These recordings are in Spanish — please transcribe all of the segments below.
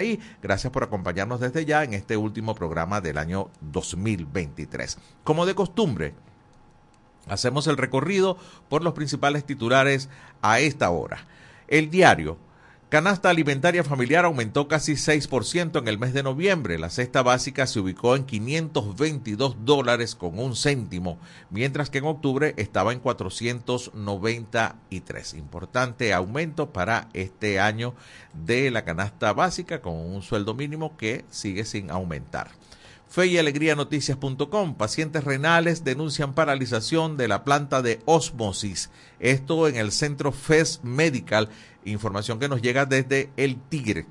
Y gracias por acompañarnos desde ya en este último programa del año 2023. Como de costumbre, hacemos el recorrido por los principales titulares a esta hora. El diario Canasta alimentaria familiar aumentó casi 6% en el mes de noviembre. La cesta básica se ubicó en 522 dólares con un céntimo, mientras que en octubre estaba en 493. Importante aumento para este año de la canasta básica con un sueldo mínimo que sigue sin aumentar. Fe y Alegría Noticias.com. Pacientes renales denuncian paralización de la planta de osmosis. Esto en el centro FES Medical Información que nos llega desde El Tigre,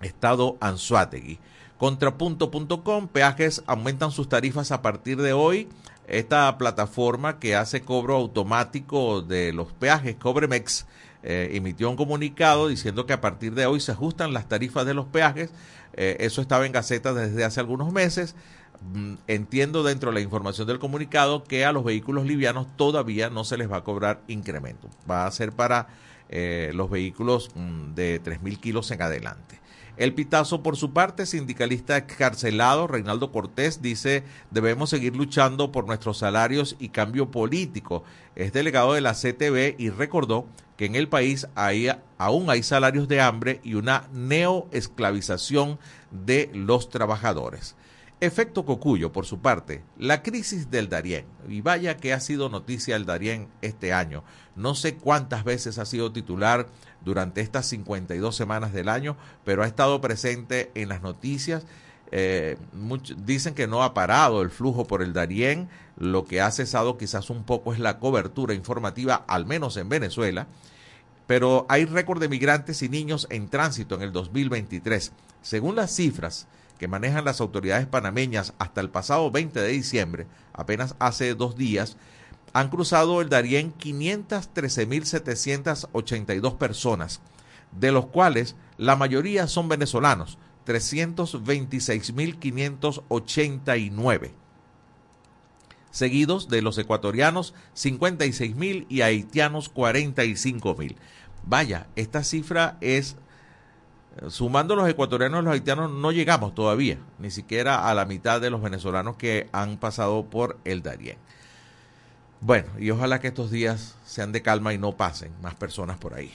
Estado Anzuategui. Contrapunto.com, peajes aumentan sus tarifas a partir de hoy. Esta plataforma que hace cobro automático de los peajes, Cobremex, eh, emitió un comunicado diciendo que a partir de hoy se ajustan las tarifas de los peajes. Eh, eso estaba en Gaceta desde hace algunos meses. Mm, entiendo dentro de la información del comunicado que a los vehículos livianos todavía no se les va a cobrar incremento. Va a ser para eh, los vehículos mm, de 3.000 kilos en adelante. El Pitazo, por su parte, sindicalista excarcelado, Reinaldo Cortés, dice, debemos seguir luchando por nuestros salarios y cambio político. Es delegado de la CTV y recordó que en el país aún hay salarios de hambre y una neoesclavización de los trabajadores. Efecto Cocuyo, por su parte, la crisis del Darién. Y vaya que ha sido noticia el Darién este año. No sé cuántas veces ha sido titular durante estas 52 semanas del año, pero ha estado presente en las noticias. Eh, dicen que no ha parado el flujo por el Darién. Lo que ha cesado quizás un poco es la cobertura informativa, al menos en Venezuela. Pero hay récord de migrantes y niños en tránsito en el 2023. Según las cifras que manejan las autoridades panameñas hasta el pasado 20 de diciembre, apenas hace dos días, han cruzado el Darién 513.782 personas, de los cuales la mayoría son venezolanos, 326.589 seguidos de los ecuatorianos 56.000 y haitianos 45.000. Vaya, esta cifra es Sumando los ecuatorianos y los haitianos no llegamos todavía, ni siquiera a la mitad de los venezolanos que han pasado por el Darién. Bueno, y ojalá que estos días sean de calma y no pasen más personas por ahí.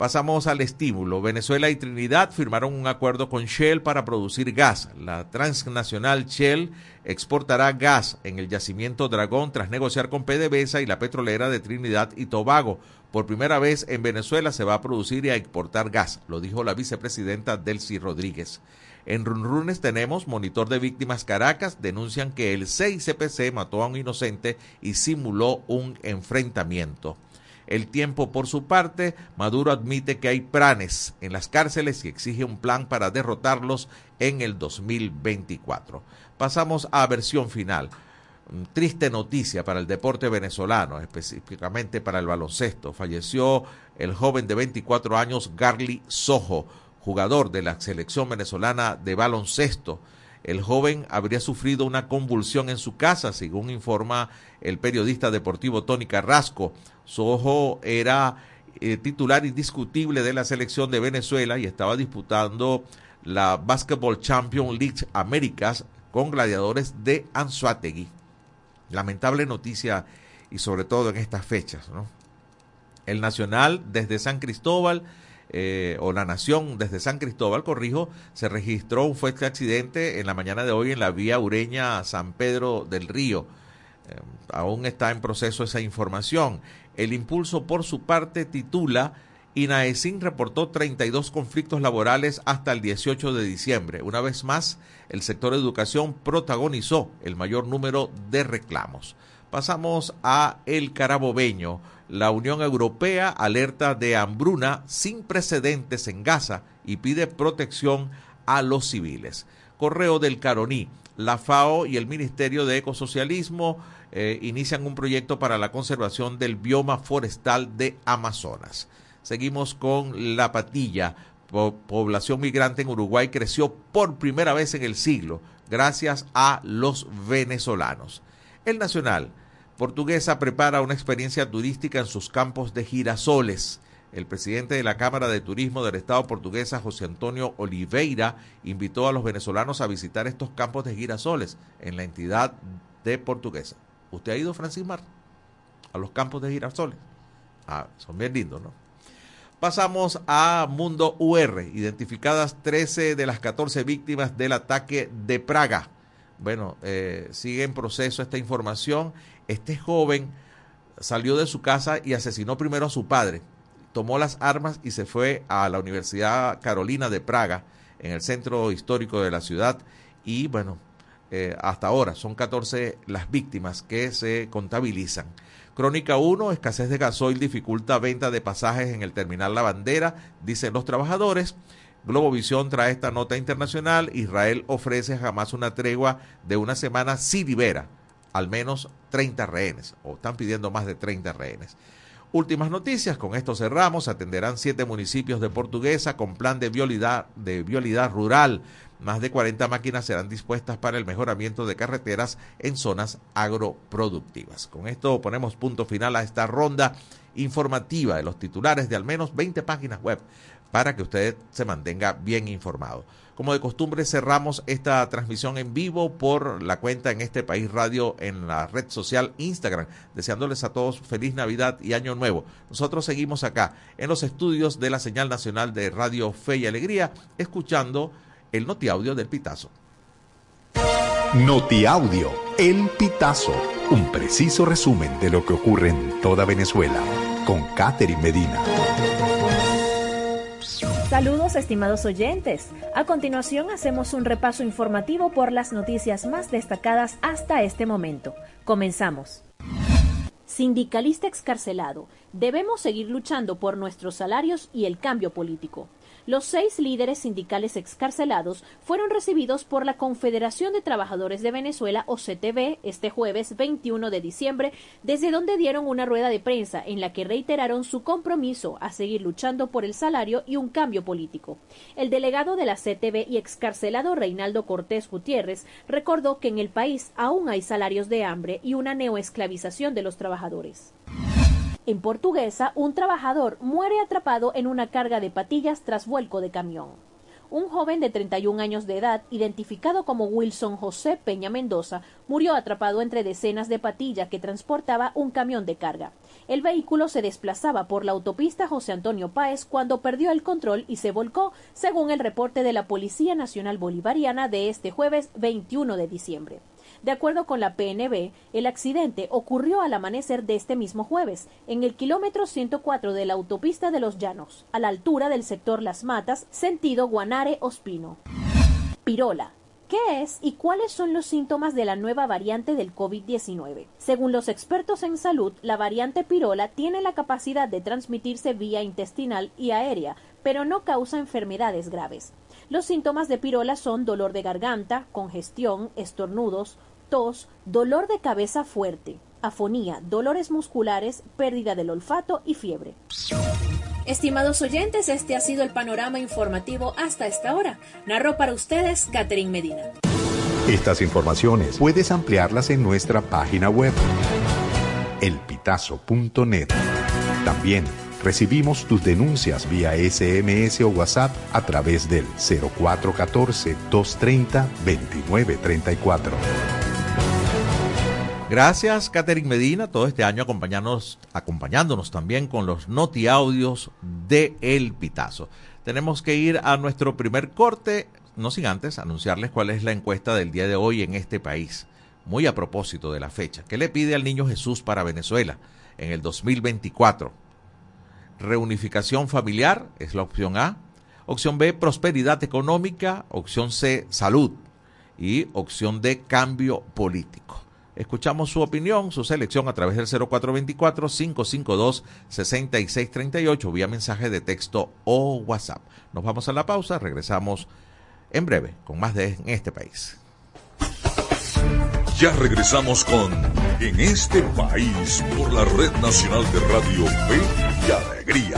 Pasamos al estímulo. Venezuela y Trinidad firmaron un acuerdo con Shell para producir gas. La transnacional Shell exportará gas en el yacimiento Dragón tras negociar con PDVSA y la petrolera de Trinidad y Tobago. Por primera vez en Venezuela se va a producir y a exportar gas, lo dijo la vicepresidenta Delcy Rodríguez. En Runrunes tenemos monitor de víctimas Caracas, denuncian que el 6CPC mató a un inocente y simuló un enfrentamiento. El tiempo, por su parte, Maduro admite que hay planes en las cárceles y exige un plan para derrotarlos en el 2024. Pasamos a versión final. Triste noticia para el deporte venezolano, específicamente para el baloncesto. Falleció el joven de 24 años Garly Sojo, jugador de la selección venezolana de baloncesto. El joven habría sufrido una convulsión en su casa, según informa el periodista deportivo Tony Carrasco. Sojo era eh, titular indiscutible de la selección de Venezuela y estaba disputando la Basketball Champion League Américas con gladiadores de Anzuategui. Lamentable noticia y sobre todo en estas fechas. El Nacional desde San Cristóbal eh, o la Nación desde San Cristóbal, corrijo, se registró un fuerte accidente en la mañana de hoy en la vía Ureña San Pedro del Río. Eh, aún está en proceso esa información. El impulso, por su parte, titula INAESIN reportó 32 conflictos laborales hasta el 18 de diciembre. Una vez más, el sector educación protagonizó el mayor número de reclamos. Pasamos a El Carabobeño. La Unión Europea alerta de hambruna sin precedentes en Gaza y pide protección a los civiles. Correo del Caroní. La FAO y el Ministerio de Ecosocialismo eh, inician un proyecto para la conservación del bioma forestal de Amazonas. Seguimos con La Patilla. población migrante en Uruguay creció por primera vez en el siglo gracias a los venezolanos. El Nacional Portuguesa prepara una experiencia turística en sus campos de girasoles. el presidente de la Cámara de Turismo del Estado portuguesa, José Antonio Oliveira, invitó a los venezolanos a visitar estos campos de girasoles en la entidad de Portuguesa. ¿Usted ha ido, Francis Mar, a los campos de girasoles? Ah, son bien lindos, ¿no? Pasamos a Mundo UR, identificadas 13 de las 14 víctimas del ataque de Praga. Bueno, eh, sigue en proceso esta información. Este joven salió de su casa y asesinó primero a su padre tomó las armas y se fue a la Universidad Carolina de Praga, en el centro histórico de la ciudad. Y bueno, eh, hasta ahora son 14 las víctimas que se contabilizan. Crónica 1, escasez de gasoil dificulta venta de pasajes en el terminal La Bandera, dicen los trabajadores. Globovisión trae esta nota internacional. Israel ofrece jamás una tregua de una semana si libera al menos 30 rehenes, o están pidiendo más de 30 rehenes. Últimas noticias, con esto cerramos, atenderán siete municipios de Portuguesa con plan de vialidad, de vialidad rural. Más de 40 máquinas serán dispuestas para el mejoramiento de carreteras en zonas agroproductivas. Con esto ponemos punto final a esta ronda informativa de los titulares de al menos 20 páginas web para que usted se mantenga bien informado. Como de costumbre, cerramos esta transmisión en vivo por la cuenta en este país radio en la red social Instagram, deseándoles a todos feliz Navidad y Año Nuevo. Nosotros seguimos acá en los estudios de la señal nacional de Radio Fe y Alegría, escuchando el notiaudio del Pitazo. Notiaudio, El Pitazo, un preciso resumen de lo que ocurre en toda Venezuela, con Catherine Medina. Saludos estimados oyentes. A continuación hacemos un repaso informativo por las noticias más destacadas hasta este momento. Comenzamos. Sindicalista excarcelado. Debemos seguir luchando por nuestros salarios y el cambio político. Los seis líderes sindicales excarcelados fueron recibidos por la Confederación de Trabajadores de Venezuela, o CTV, este jueves 21 de diciembre, desde donde dieron una rueda de prensa en la que reiteraron su compromiso a seguir luchando por el salario y un cambio político. El delegado de la CTV y excarcelado Reinaldo Cortés Gutiérrez recordó que en el país aún hay salarios de hambre y una neoesclavización de los trabajadores. En Portuguesa, un trabajador muere atrapado en una carga de patillas tras vuelco de camión. Un joven de 31 años de edad, identificado como Wilson José Peña Mendoza, murió atrapado entre decenas de patillas que transportaba un camión de carga. El vehículo se desplazaba por la autopista José Antonio Páez cuando perdió el control y se volcó, según el reporte de la Policía Nacional Bolivariana de este jueves 21 de diciembre. De acuerdo con la PNB, el accidente ocurrió al amanecer de este mismo jueves, en el kilómetro 104 de la autopista de los Llanos, a la altura del sector Las Matas, sentido Guanare-Ospino. Pirola. ¿Qué es y cuáles son los síntomas de la nueva variante del COVID-19? Según los expertos en salud, la variante pirola tiene la capacidad de transmitirse vía intestinal y aérea, pero no causa enfermedades graves. Los síntomas de pirola son dolor de garganta, congestión, estornudos, tos, dolor de cabeza fuerte, afonía, dolores musculares, pérdida del olfato y fiebre. Estimados oyentes, este ha sido el panorama informativo hasta esta hora. Narró para ustedes Catherine Medina. Estas informaciones puedes ampliarlas en nuestra página web elpitazo.net. También recibimos tus denuncias vía SMS o WhatsApp a través del 0414 230 2934. Gracias, Catherine Medina, todo este año acompañándonos, acompañándonos también con los noti audios de El Pitazo. Tenemos que ir a nuestro primer corte, no sin antes anunciarles cuál es la encuesta del día de hoy en este país. Muy a propósito de la fecha. ¿Qué le pide al niño Jesús para Venezuela en el 2024? Reunificación familiar es la opción A. Opción B, prosperidad económica. Opción C, salud. Y opción D, cambio político. Escuchamos su opinión, su selección a través del 0424-552-6638 vía mensaje de texto o WhatsApp. Nos vamos a la pausa, regresamos en breve con más de En este país. Ya regresamos con En este país por la Red Nacional de Radio Fe y Alegría.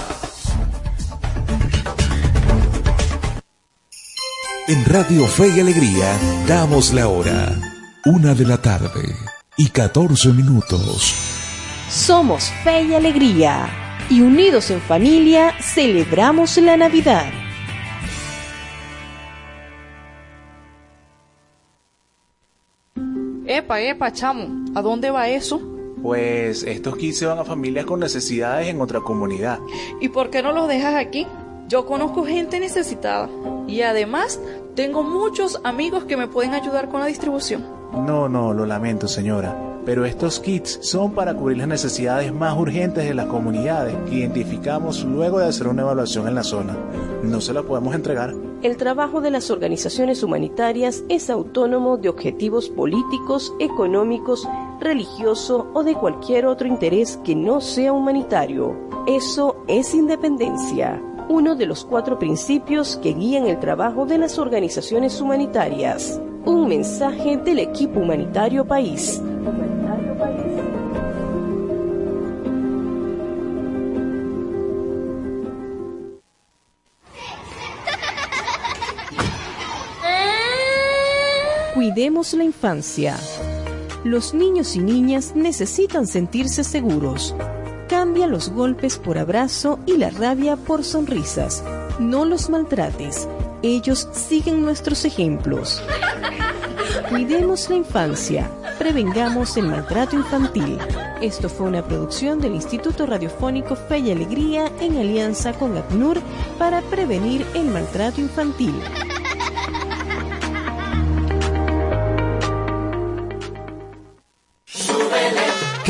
En Radio Fe y Alegría damos la hora. Una de la tarde y 14 minutos. Somos Fe y Alegría y unidos en familia celebramos la Navidad. Epa, epa, chamo, ¿a dónde va eso? Pues estos kits se van a familias con necesidades en otra comunidad. ¿Y por qué no los dejas aquí? Yo conozco gente necesitada y además tengo muchos amigos que me pueden ayudar con la distribución. No, no, lo lamento señora, pero estos kits son para cubrir las necesidades más urgentes de las comunidades que identificamos luego de hacer una evaluación en la zona. No se la podemos entregar. El trabajo de las organizaciones humanitarias es autónomo de objetivos políticos, económicos, religioso o de cualquier otro interés que no sea humanitario. Eso es independencia, uno de los cuatro principios que guían el trabajo de las organizaciones humanitarias. Un mensaje del equipo humanitario país. Cuidemos la infancia. Los niños y niñas necesitan sentirse seguros. Cambia los golpes por abrazo y la rabia por sonrisas. No los maltrates. Ellos siguen nuestros ejemplos. Cuidemos la infancia. Prevengamos el maltrato infantil. Esto fue una producción del Instituto Radiofónico Fe y Alegría en alianza con ACNUR para prevenir el maltrato infantil.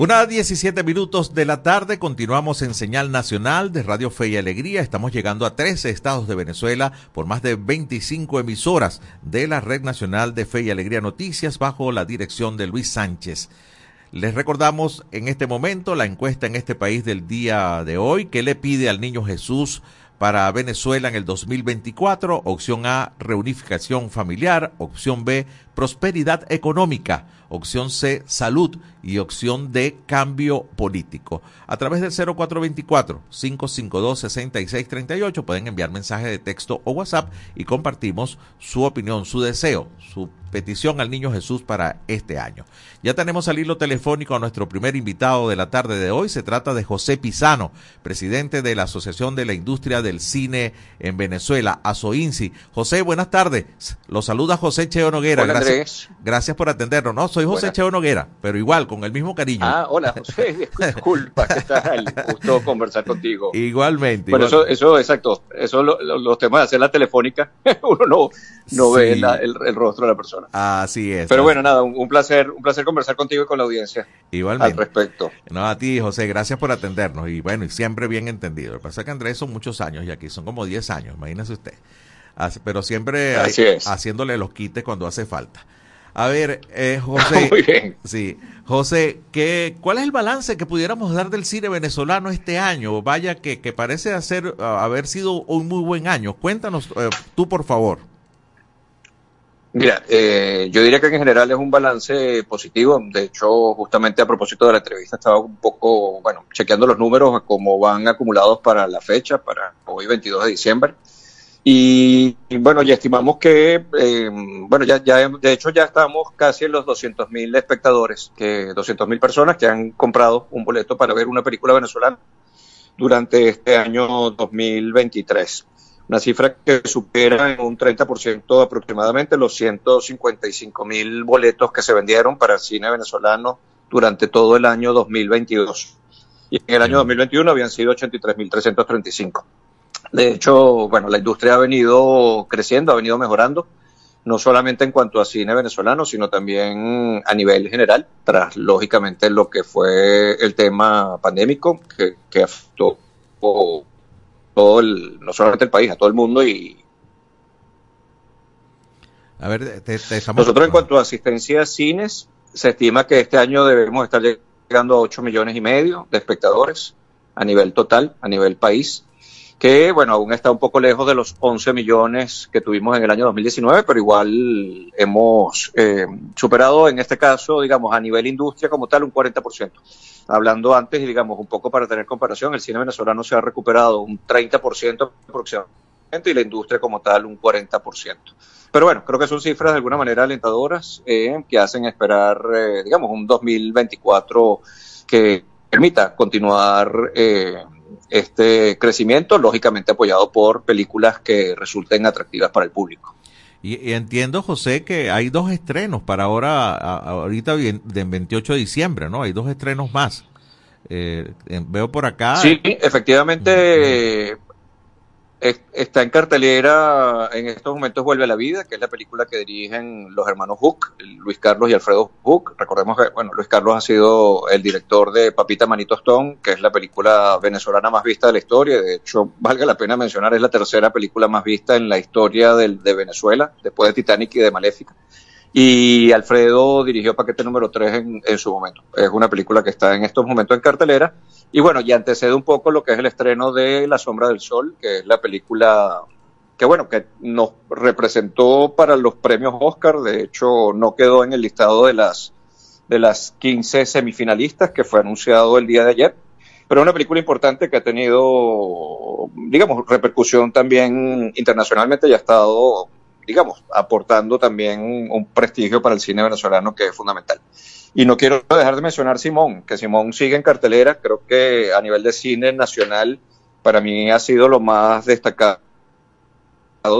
Una 17 minutos de la tarde, continuamos en señal nacional de Radio Fe y Alegría. Estamos llegando a 13 estados de Venezuela por más de 25 emisoras de la Red Nacional de Fe y Alegría Noticias bajo la dirección de Luis Sánchez. Les recordamos en este momento la encuesta en este país del día de hoy. ¿Qué le pide al niño Jesús para Venezuela en el 2024? Opción A, reunificación familiar. Opción B, prosperidad económica. Opción C, salud. Y opción D, cambio político. A través del 0424-552-6638 pueden enviar mensaje de texto o WhatsApp y compartimos su opinión, su deseo, su petición al Niño Jesús para este año. Ya tenemos al hilo telefónico a nuestro primer invitado de la tarde de hoy. Se trata de José Pisano, presidente de la Asociación de la Industria del Cine en Venezuela, ASOINCI. José, buenas tardes. Lo saluda José Cheo Noguera. Hola, gracias, Andrés. gracias por atendernos. No, soy José Buenas. Cheo Noguera, pero igual, con el mismo cariño. Ah, hola, José. Disculpa, ¿qué tal? Gusto conversar contigo. Igualmente. Bueno, igual- eso, eso, exacto. Eso, lo- lo- los temas de hacer la telefónica, uno no, no ve la- el, el rostro de la persona. Así es. Pero bueno, nada, un, un placer, un placer conversar contigo y con la audiencia al igualmente. respecto. No, a ti, José, gracias por atendernos. Y bueno, y siempre bien entendido. Lo que pasa es que Andrés son muchos años y aquí son como 10 años, imagínese usted. Pero siempre hay- haciéndole los quites cuando hace falta. A ver, eh, José. Muy bien. Sí, José, ¿qué, ¿cuál es el balance que pudiéramos dar del cine venezolano este año? Vaya que, que parece hacer, haber sido un muy buen año. Cuéntanos eh, tú, por favor. Mira, eh, yo diría que en general es un balance positivo. De hecho, justamente a propósito de la entrevista, estaba un poco, bueno, chequeando los números cómo van acumulados para la fecha, para hoy 22 de diciembre. Y, y bueno, ya estimamos que, eh, bueno, ya, ya, de hecho ya estamos casi en los 200 mil espectadores, que 200 mil personas que han comprado un boleto para ver una película venezolana durante este año 2023 una cifra que supera en un 30% aproximadamente los 155 mil boletos que se vendieron para el cine venezolano durante todo el año 2022. Y en el año 2021 habían sido 83.335. De hecho, bueno, la industria ha venido creciendo, ha venido mejorando, no solamente en cuanto a cine venezolano, sino también a nivel general, tras lógicamente lo que fue el tema pandémico que, que afectó todo el, no solamente el país, a todo el mundo y, a ver, te, estamos... Nosotros en cuanto a asistencia a cines, se estima que este año debemos estar llegando a 8 millones y medio de espectadores a nivel total, a nivel país, que bueno, aún está un poco lejos de los 11 millones que tuvimos en el año 2019, pero igual hemos eh, superado en este caso, digamos, a nivel industria como tal, un 40%. Hablando antes y digamos un poco para tener comparación, el cine venezolano se ha recuperado un 30% aproximadamente y la industria como tal un 40%. Pero bueno, creo que son cifras de alguna manera alentadoras eh, que hacen esperar, eh, digamos, un 2024 que permita continuar eh, este crecimiento, lógicamente apoyado por películas que resulten atractivas para el público. Y, entiendo, José, que hay dos estrenos para ahora, ahorita del 28 de diciembre, ¿no? Hay dos estrenos más. veo por acá. Sí, efectivamente, está en cartelera, en estos momentos Vuelve a la Vida, que es la película que dirigen los hermanos Hook, Luis Carlos y Alfredo Hook. Recordemos que, bueno, Luis Carlos ha sido el director de Papita Manito Stone, que es la película venezolana más vista de la historia. De hecho, valga la pena mencionar, es la tercera película más vista en la historia de Venezuela, después de Titanic y de Maléfica. Y Alfredo dirigió Paquete número 3 en, su momento. Es una película que está en estos momentos en cartelera. Y bueno, ya antecede un poco lo que es el estreno de La Sombra del Sol, que es la película que bueno, que nos representó para los premios Oscar, de hecho no quedó en el listado de las de las 15 semifinalistas que fue anunciado el día de ayer, pero una película importante que ha tenido, digamos, repercusión también internacionalmente y ha estado, digamos, aportando también un prestigio para el cine venezolano que es fundamental. Y no quiero dejar de mencionar Simón, que Simón sigue en cartelera, creo que a nivel de cine nacional para mí ha sido lo más destacado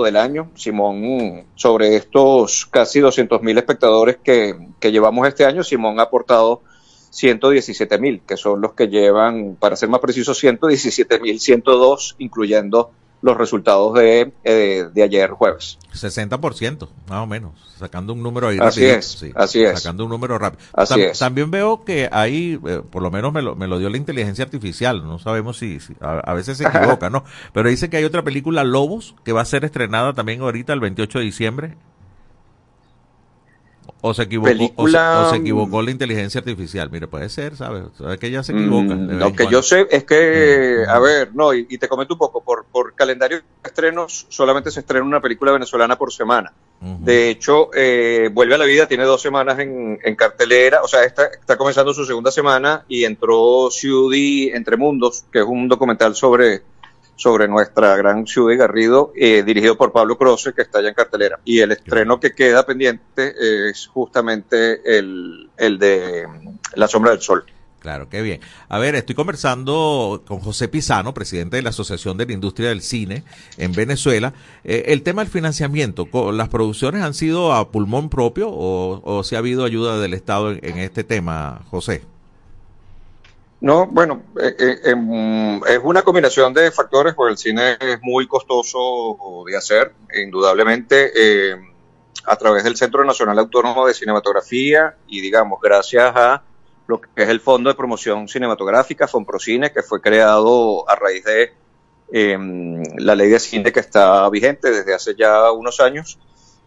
del año. Simón, sobre estos casi 200 mil espectadores que, que llevamos este año, Simón ha aportado 117 mil, que son los que llevan, para ser más preciso, 117 mil 102, incluyendo los resultados de, eh, de ayer jueves. 60%, más o menos, sacando un número ahí así Es, así es. Sacando un número rápido. Así es. También veo que ahí, eh, por lo menos me lo, me lo dio la inteligencia artificial, no sabemos si, a, veces se equivoca, ¿no? Pero dice que hay otra película, Lobos, que va a ser estrenada también ahorita el 28 de diciembre o se equivocó o, se, equivocó la inteligencia artificial. Mire puede ser sabes sabes que ella se equivoca mm, lo que yo sé es que mm, a mm. ver no y, te comento un poco por por calendario de estrenos solamente se estrena una película venezolana por semana. De hecho eh, vuelve a la vida tiene dos semanas en, en cartelera o sea está, está comenzando su segunda semana y entró Ciudad entre mundos que es un documental sobre sobre nuestra gran ciudad de Garrido, eh, dirigido por Pablo Croce, que está allá en cartelera. Y el estreno que queda pendiente es justamente el, el de La Sombra del Sol. Claro, qué bien. A ver, estoy conversando con José Pisano, presidente de la Asociación de la Industria del Cine en Venezuela. Eh, el tema del financiamiento, ¿las producciones han sido a pulmón propio o, o si ha habido ayuda del Estado en este tema, José? No, bueno, eh, eh, em, es una combinación de factores, porque el cine es muy costoso de hacer, indudablemente, eh, a través del Centro Nacional Autónomo de Cinematografía y, digamos, gracias a lo que es el Fondo de Promoción Cinematográfica, FONPROCINE, que fue creado a raíz de em, la ley de cine que está vigente desde hace ya unos años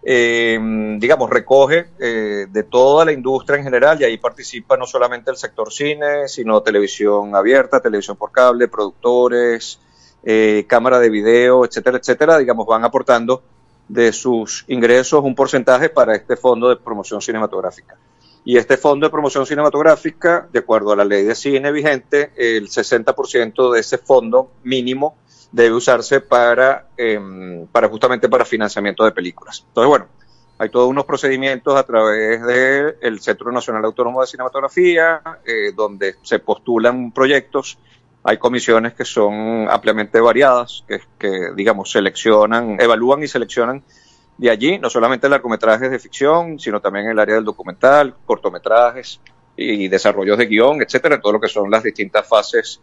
eh, digamos, recoge eh, de toda la industria en general y ahí participa no solamente el sector cine, sino televisión abierta, televisión por cable, productores, eh, cámara de video, etcétera, etcétera, digamos, van aportando de sus ingresos un porcentaje para este fondo de promoción cinematográfica. Y este fondo de promoción cinematográfica, de acuerdo a la ley de cine vigente, el 60% de ese fondo mínimo debe usarse para, em, para justamente para financiamiento de películas. Entonces, bueno, hay todos unos procedimientos a través del Centro Nacional Autónomo de Cinematografía, eh, donde se postulan proyectos. Hay comisiones que son ampliamente variadas, que, que, digamos, seleccionan, evalúan y seleccionan de allí, no solamente largometrajes de ficción, sino también el área del documental, cortometrajes y desarrollos de guion, etcétera, todo lo que son las distintas fases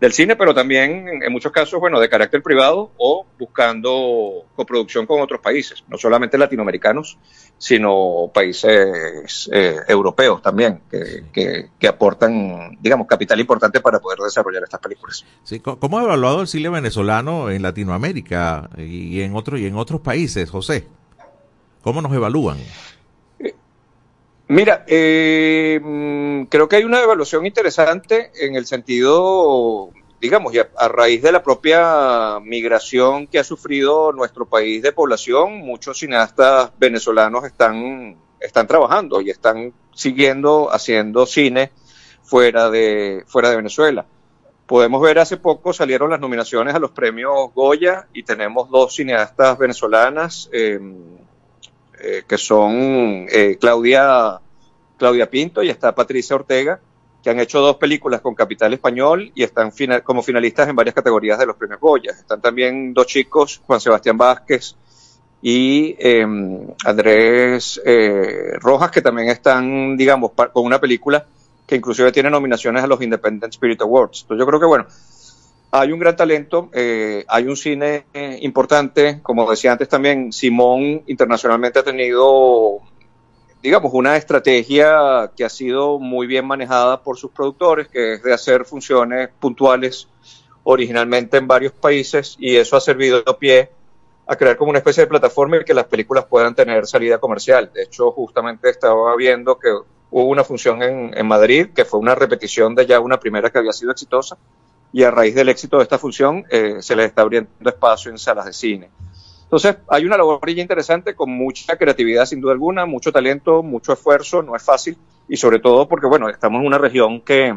del cine, pero también en muchos casos, bueno, de carácter privado o buscando coproducción con otros países, no solamente latinoamericanos, sino países eh, europeos también, que, que, aportan, digamos, capital importante para poder desarrollar estas películas. Sí, ¿Cómo ha evaluado el cine venezolano en Latinoamérica y en, otros y en otros países, José? ¿Cómo nos evalúan? Mira, eh, mm, creo que hay una evaluación interesante en el sentido, digamos, ya a raíz de la propia migración que ha sufrido nuestro país de población, muchos cineastas venezolanos están, están trabajando y están siguiendo haciendo cine fuera de, fuera de Venezuela. Podemos ver hace poco salieron las nominaciones a los premios Goya y tenemos dos cineastas venezolanas. Eh, eh, que son eh, Claudia, Claudia Pinto y está Patricia Ortega, que han hecho dos películas con Capital Español y están como finalistas en varias categorías de los premios Goya. Están también dos chicos, Juan Sebastián Vázquez y em, Andrés eh, Rojas, que también están, digamos, con una película que inclusive tiene nominaciones a los Independent Spirit Awards. Entonces yo creo que, bueno, hay un gran talento, eh, hay un cine eh, importante, como decía antes también, Simón internacionalmente ha tenido, digamos, una estrategia que ha sido muy bien manejada por sus productores, que es de hacer funciones puntuales originalmente en varios países y eso ha servido de pie a crear como una especie de plataforma y que las películas puedan tener salida comercial. De hecho, justamente estaba viendo que hubo una función en, en Madrid, que fue una repetición de ya una primera que había sido exitosa, y a raíz del éxito de esta función eh, se les está abriendo espacio en salas de cine. Entonces, hay una labor interesante con mucha creatividad, sin duda alguna, mucho talento, mucho esfuerzo, no es fácil, y sobre todo porque, bueno, estamos en una región que,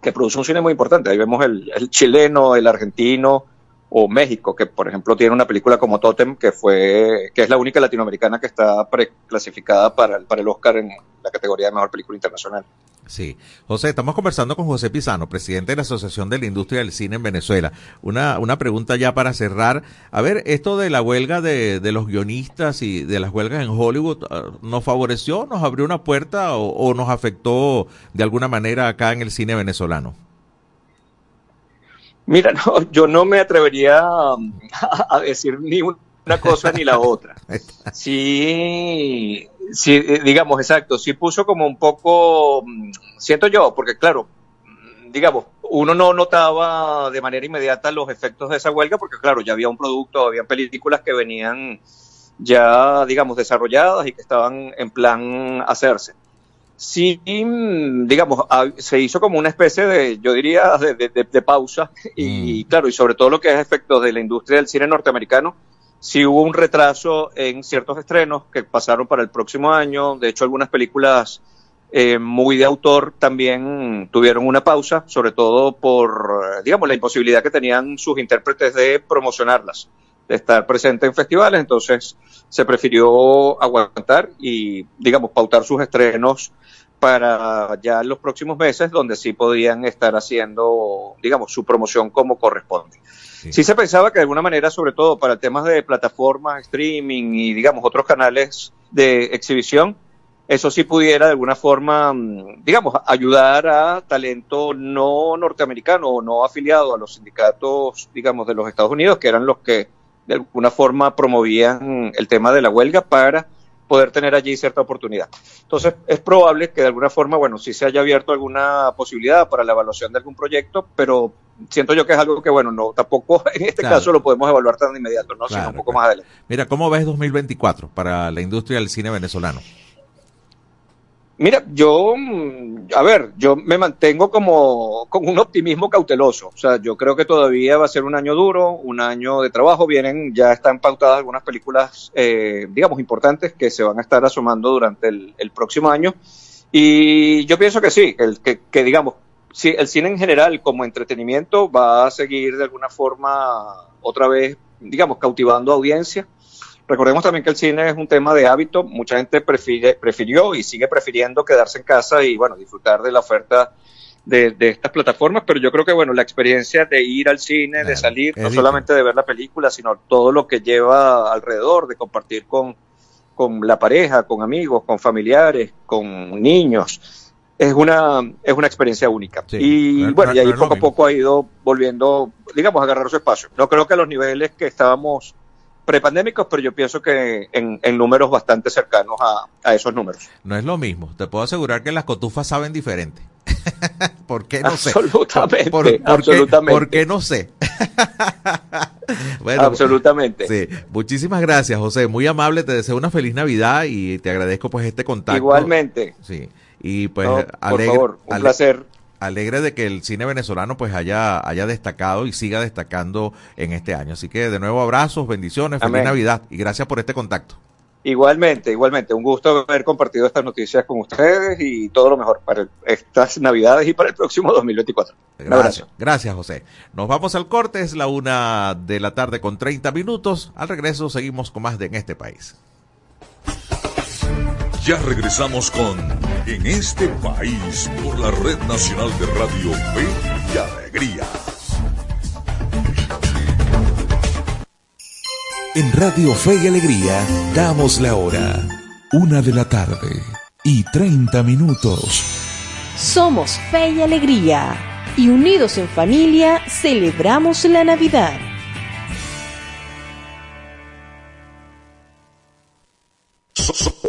que produce un cine muy importante. Ahí vemos el, el chileno, el argentino, o México, que por ejemplo tiene una película como Totem, que fue, que es la única latinoamericana que está preclasificada para, para el Oscar en la categoría de mejor película internacional. Sí. José, estamos conversando con José Pisano, presidente de la Asociación de la Industria del Cine en Venezuela. Una, una pregunta ya para cerrar. A ver, esto de la huelga de, de los guionistas y de las huelgas en Hollywood, ah, ¿nos favoreció, nos abrió una puerta o, o nos afectó de alguna manera acá en el cine venezolano? Mira, no, yo no me atrevería a, decir ni una cosa ni la otra. Sí, sí, eh, digamos, exacto, sí puso como un poco, mm, siento yo, porque claro, mm, digamos, uno no notaba de manera inmediata los efectos de esa huelga, porque claro, ya había un producto, había películas que venían ya, digamos, desarrolladas y que estaban en plan hacerse sí, digamos, se hizo como una especie de, yo diría, de, pausa y mm. claro, y sobre todo lo que es efectos de la industria del cine norteamericano, sí hubo un retraso en ciertos estrenos que pasaron para el próximo año, de hecho algunas películas eh, muy de autor también tuvieron una pausa, sobre todo por, digamos, la imposibilidad que tenían sus intérpretes de promocionarlas, de estar presentes en festivales, entonces se prefirió aguantar y, digamos, pautar sus estrenos para ya los próximos meses, donde sí podían estar haciendo, digamos, su promoción como corresponde. Sí. se pensaba que de alguna manera, sobre todo para temas de plataformas, streaming y, digamos, otros canales de exhibición, eso sí pudiera de alguna forma, mm, digamos, ayudar a talento no norteamericano o no afiliado a los sindicatos, digamos, de los Estados Unidos, que eran los que de alguna forma promovían el tema de la huelga para poder tener allí cierta oportunidad. Entonces, es probable que de alguna forma, bueno, sí se haya abierto alguna posibilidad para la evaluación de algún proyecto, pero siento yo que es algo que, bueno, no, tampoco en este caso lo podemos evaluar tan inmediato, ¿no? sino un poco más adelante. Mira, ¿cómo ves 2024 para la industria del cine venezolano? Mira, yo, mm, a ver, yo me mantengo como con un optimismo cauteloso. O sea, yo creo que todavía va a ser un año duro, un año de trabajo. Vienen, ya están pautadas algunas películas, eh, digamos, importantes que se van a estar asomando durante el, próximo año. Y yo pienso que sí, el, que, que digamos, sí, el cine en general como entretenimiento va a seguir de alguna forma otra vez, digamos, cautivando audiencia Recordemos también que el cine es un tema de hábito. Mucha gente prefirió y sigue prefiriendo quedarse en casa y, bueno, disfrutar de la oferta de, estas plataformas, pero yo creo que, bueno, la experiencia de ir al cine, de salir, no solamente de ver la película, sino todo lo que lleva alrededor, de compartir con, con la pareja, con amigos, con familiares, con niños, es una, es una experiencia única. y bueno, y ahí poco a poco ha ido volviendo, digamos, a agarrar su espacio. No creo que a los niveles que estábamos prepandémicos, pero yo pienso que en, números bastante cercanos a, esos números. No es lo mismo. Te puedo asegurar que las cotufas saben diferente. ¿Por qué no sé? Absolutamente. Por, Qué, no sé? bueno, absolutamente. Sí. Muchísimas gracias, José. Muy amable. Te deseo una feliz Navidad y te agradezco pues este contacto. Igualmente. Sí. Y pues por favor, un placer alegre de que el cine venezolano pues haya, haya destacado y siga destacando en este año. Así que de nuevo abrazos, bendiciones, feliz Navidad y gracias por este contacto. Igualmente, igualmente, un gusto haber compartido estas noticias con ustedes y todo lo mejor para estas Navidades y para el próximo 2024. Gracias, gracias José. Nos vamos al corte, es la una de la tarde con 30 minutos. Al regreso seguimos con más de En este país. Ya regresamos con En este país por la Red Nacional de Radio Fe y Alegría. En Radio Fe y Alegría damos la hora. Una de la tarde y 30 minutos. Somos Fe y Alegría y unidos en familia celebramos la Navidad.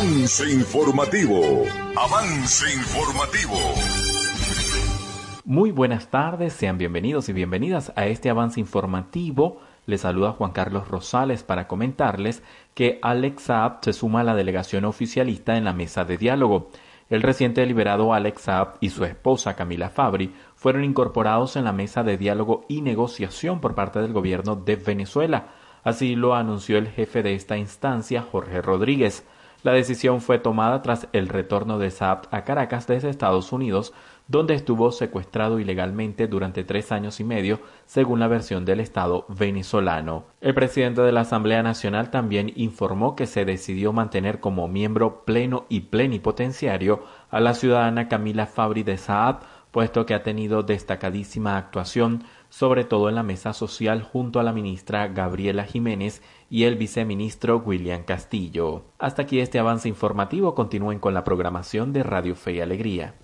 Avance informativo. Avance informativo. Muy buenas tardes, sean bienvenidos y bienvenidas a este avance informativo. Les saluda Juan Carlos Rosales para comentarles que Alex Saab se suma a la delegación oficialista en la mesa de diálogo. El reciente liberado Alex Saab y su esposa Camila Fabri fueron incorporados en la mesa de diálogo y negociación por parte del gobierno de Venezuela. Así lo anunció el jefe de esta instancia, Jorge Rodríguez. La decisión fue tomada tras el retorno de Saab a Caracas desde Estados Unidos, donde estuvo secuestrado ilegalmente durante tres años y medio, según la versión del Estado venezolano. El presidente de la Asamblea Nacional también informó que se decidió mantener como miembro pleno y plenipotenciario a la ciudadana Camila Fabri de Saab, puesto que ha tenido destacadísima actuación, sobre todo en la mesa social junto a la ministra Gabriela Jiménez y el viceministro William Castillo. Hasta aquí este avance informativo. Continúen con la programación de Radio Fe y Alegría.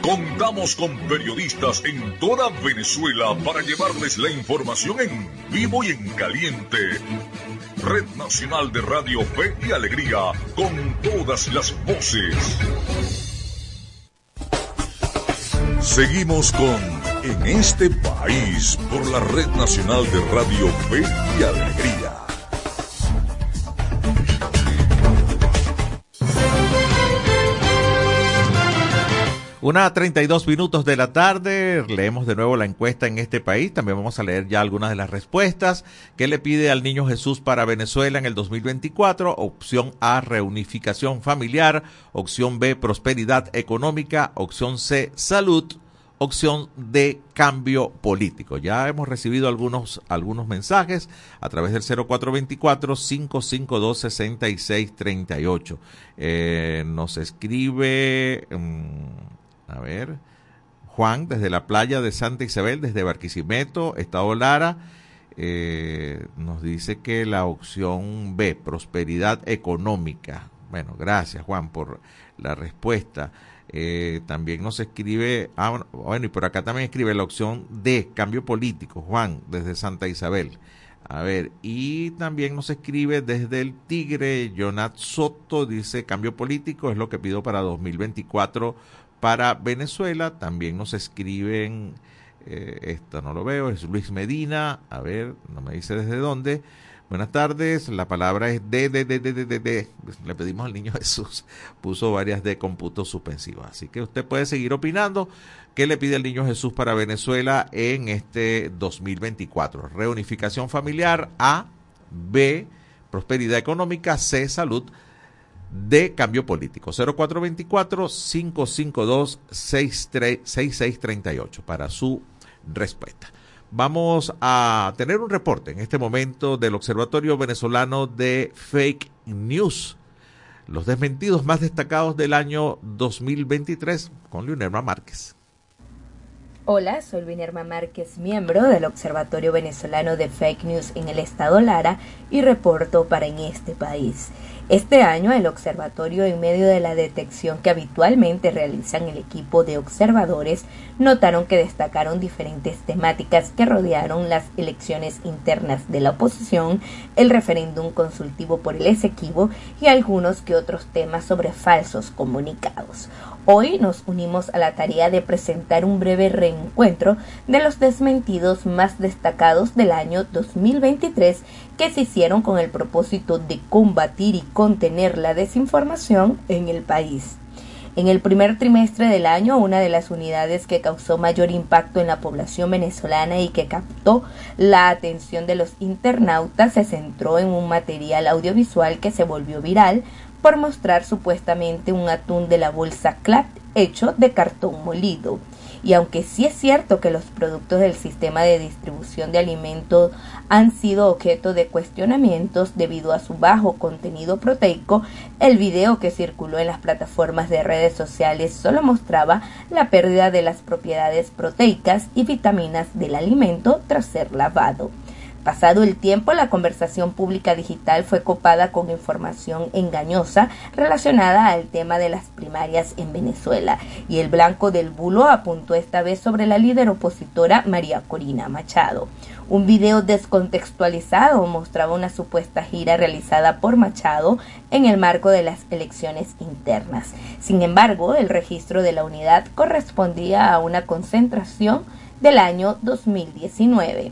Contamos con periodistas en toda Venezuela para llevarles la información en vivo y en caliente. Red Nacional de Radio Fe y Alegría, con todas las voces. Seguimos con En este país por la Red Nacional de Radio Fe y Alegría. Una 32 minutos de la tarde, leemos de nuevo la encuesta en este país, también vamos a leer ya algunas de las respuestas. ¿Qué le pide al niño Jesús para Venezuela en el 2024? Opción A, reunificación familiar. Opción B, prosperidad económica. Opción C, salud. Opción D, cambio político. Ya hemos recibido algunos, algunos mensajes a través del 0424-552-6638. Eh, nos escribe... Mm, a ver. Juan, desde la playa de Santa Isabel, desde Barquisimeto, Estado Lara, eh, nos dice que la opción B, prosperidad económica. Bueno, gracias Juan por la respuesta. Eh, también nos escribe, ah, bueno, y por acá también escribe la opción D, cambio político, Juan, desde Santa Isabel. A ver, y también nos escribe desde el Tigre, Jonat Soto, dice, cambio político es lo que pido para 2024 para Venezuela. También nos escriben, eh, esto no lo veo, es Luis Medina, a ver, no me dice desde dónde. Buenas tardes, la palabra es D, D, D, D, D, D, D. Le pedimos al niño Jesús, puso varias de cómputo suspensivo. Así que usted puede seguir opinando. ¿Qué le pide el niño Jesús para Venezuela en este 2024? Reunificación familiar, A, B, prosperidad económica, C, salud, de cambio político. 0424-552-6638 para su respuesta. Vamos a tener un reporte en este momento del Observatorio Venezolano de Fake News. Los desmentidos más destacados del año 2023 con Leonerma Márquez. Hola, soy Vinerma Márquez, miembro del Observatorio Venezolano de Fake News en el Estado Lara y reporto para en este país. Este año el observatorio, en medio de la detección que habitualmente realizan el equipo de observadores, notaron que destacaron diferentes temáticas que rodearon las elecciones internas de la oposición, el referéndum consultivo por el Esequibo y algunos que otros temas sobre falsos comunicados. Hoy nos unimos a la tarea de presentar un breve reencuentro de los desmentidos más destacados del año 2023 que se hicieron con el propósito de combatir y contener la desinformación en el país. En el primer trimestre del año, una de las unidades que causó mayor impacto en la población venezolana y que captó la atención de los internautas se centró en un material audiovisual que se volvió viral por mostrar supuestamente un atún de la bolsa CLAT hecho de cartón molido. Y aunque sí es cierto que los productos del sistema de distribución de alimentos han sido objeto de cuestionamientos debido a su bajo contenido proteico, el video que circuló en las plataformas de redes sociales solo mostraba la pérdida de las propiedades proteicas y vitaminas del alimento tras ser lavado. Pasado el tiempo, la conversación pública digital fue copada con información engañosa relacionada al tema de las primarias en Venezuela y el blanco del bulo apuntó esta vez sobre la líder opositora María Corina Machado. Un video descontextualizado mostraba una supuesta gira realizada por Machado en el marco de las elecciones internas. Sin embargo, el registro de la unidad correspondía a una concentración del año 2019.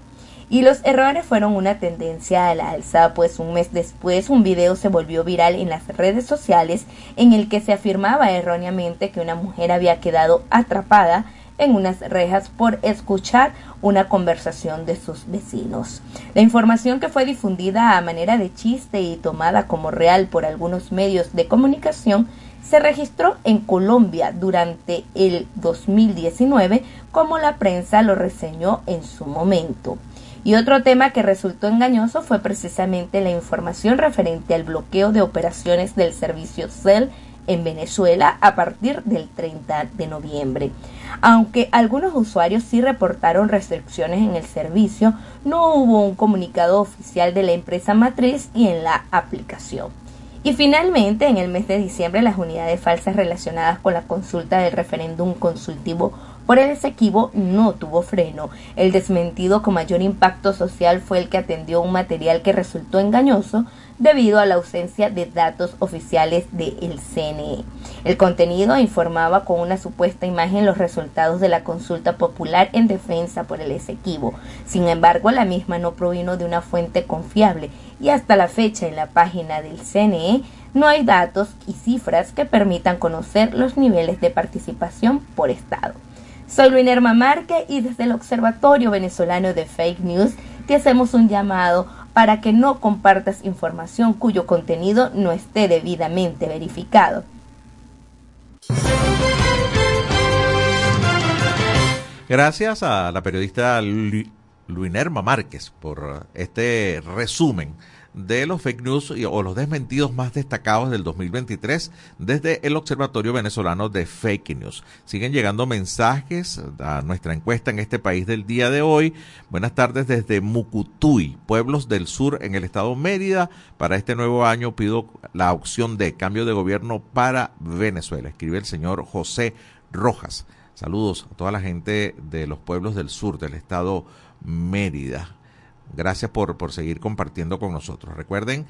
Y los errores fueron una tendencia a la alza, pues un mes después un video se volvió viral en las redes sociales en el que se afirmaba erróneamente que una mujer había quedado atrapada en unas rejas por escuchar una conversación de sus vecinos. La información que fue difundida a manera de chiste y tomada como real por algunos medios de comunicación se registró en Colombia durante el 2019 como la prensa lo reseñó en su momento. Y otro tema que resultó engañoso fue precisamente la información referente al bloqueo de operaciones del servicio CEL en Venezuela a partir del 30 de noviembre. Aunque algunos usuarios sí reportaron restricciones en el servicio, no hubo un comunicado oficial de la empresa matriz y en la aplicación. Y finalmente, en el mes de diciembre, las unidades falsas relacionadas con la consulta del referéndum consultivo por el Esequibo no tuvo freno. El desmentido con mayor impacto social fue el que atendió un material que resultó engañoso debido a la ausencia de datos oficiales del CNE. El contenido informaba con una supuesta imagen los resultados de la consulta popular en defensa por el Esequibo. Sin embargo, la misma no provino de una fuente confiable y hasta la fecha en la página del CNE no hay datos y cifras que permitan conocer los niveles de participación por estado. Soy Luinerma Marque y desde el Observatorio Venezolano de Fake News te hacemos un llamado para que no compartas información cuyo contenido no esté debidamente verificado. Gracias a la periodista Luinerma Márquez por este resumen de los fake news o los desmentidos más destacados del 2023 desde el Observatorio Venezolano de Fake News. Siguen llegando mensajes a nuestra encuesta en este país del día de hoy. Buenas tardes desde Mucutuy, pueblos del sur en el estado Mérida. Para este nuevo año pido la opción de cambio de gobierno para Venezuela. Escribe el señor José Rojas. Saludos a toda la gente de los pueblos del sur del estado Mérida. Gracias por, por seguir compartiendo con nosotros. Recuerden,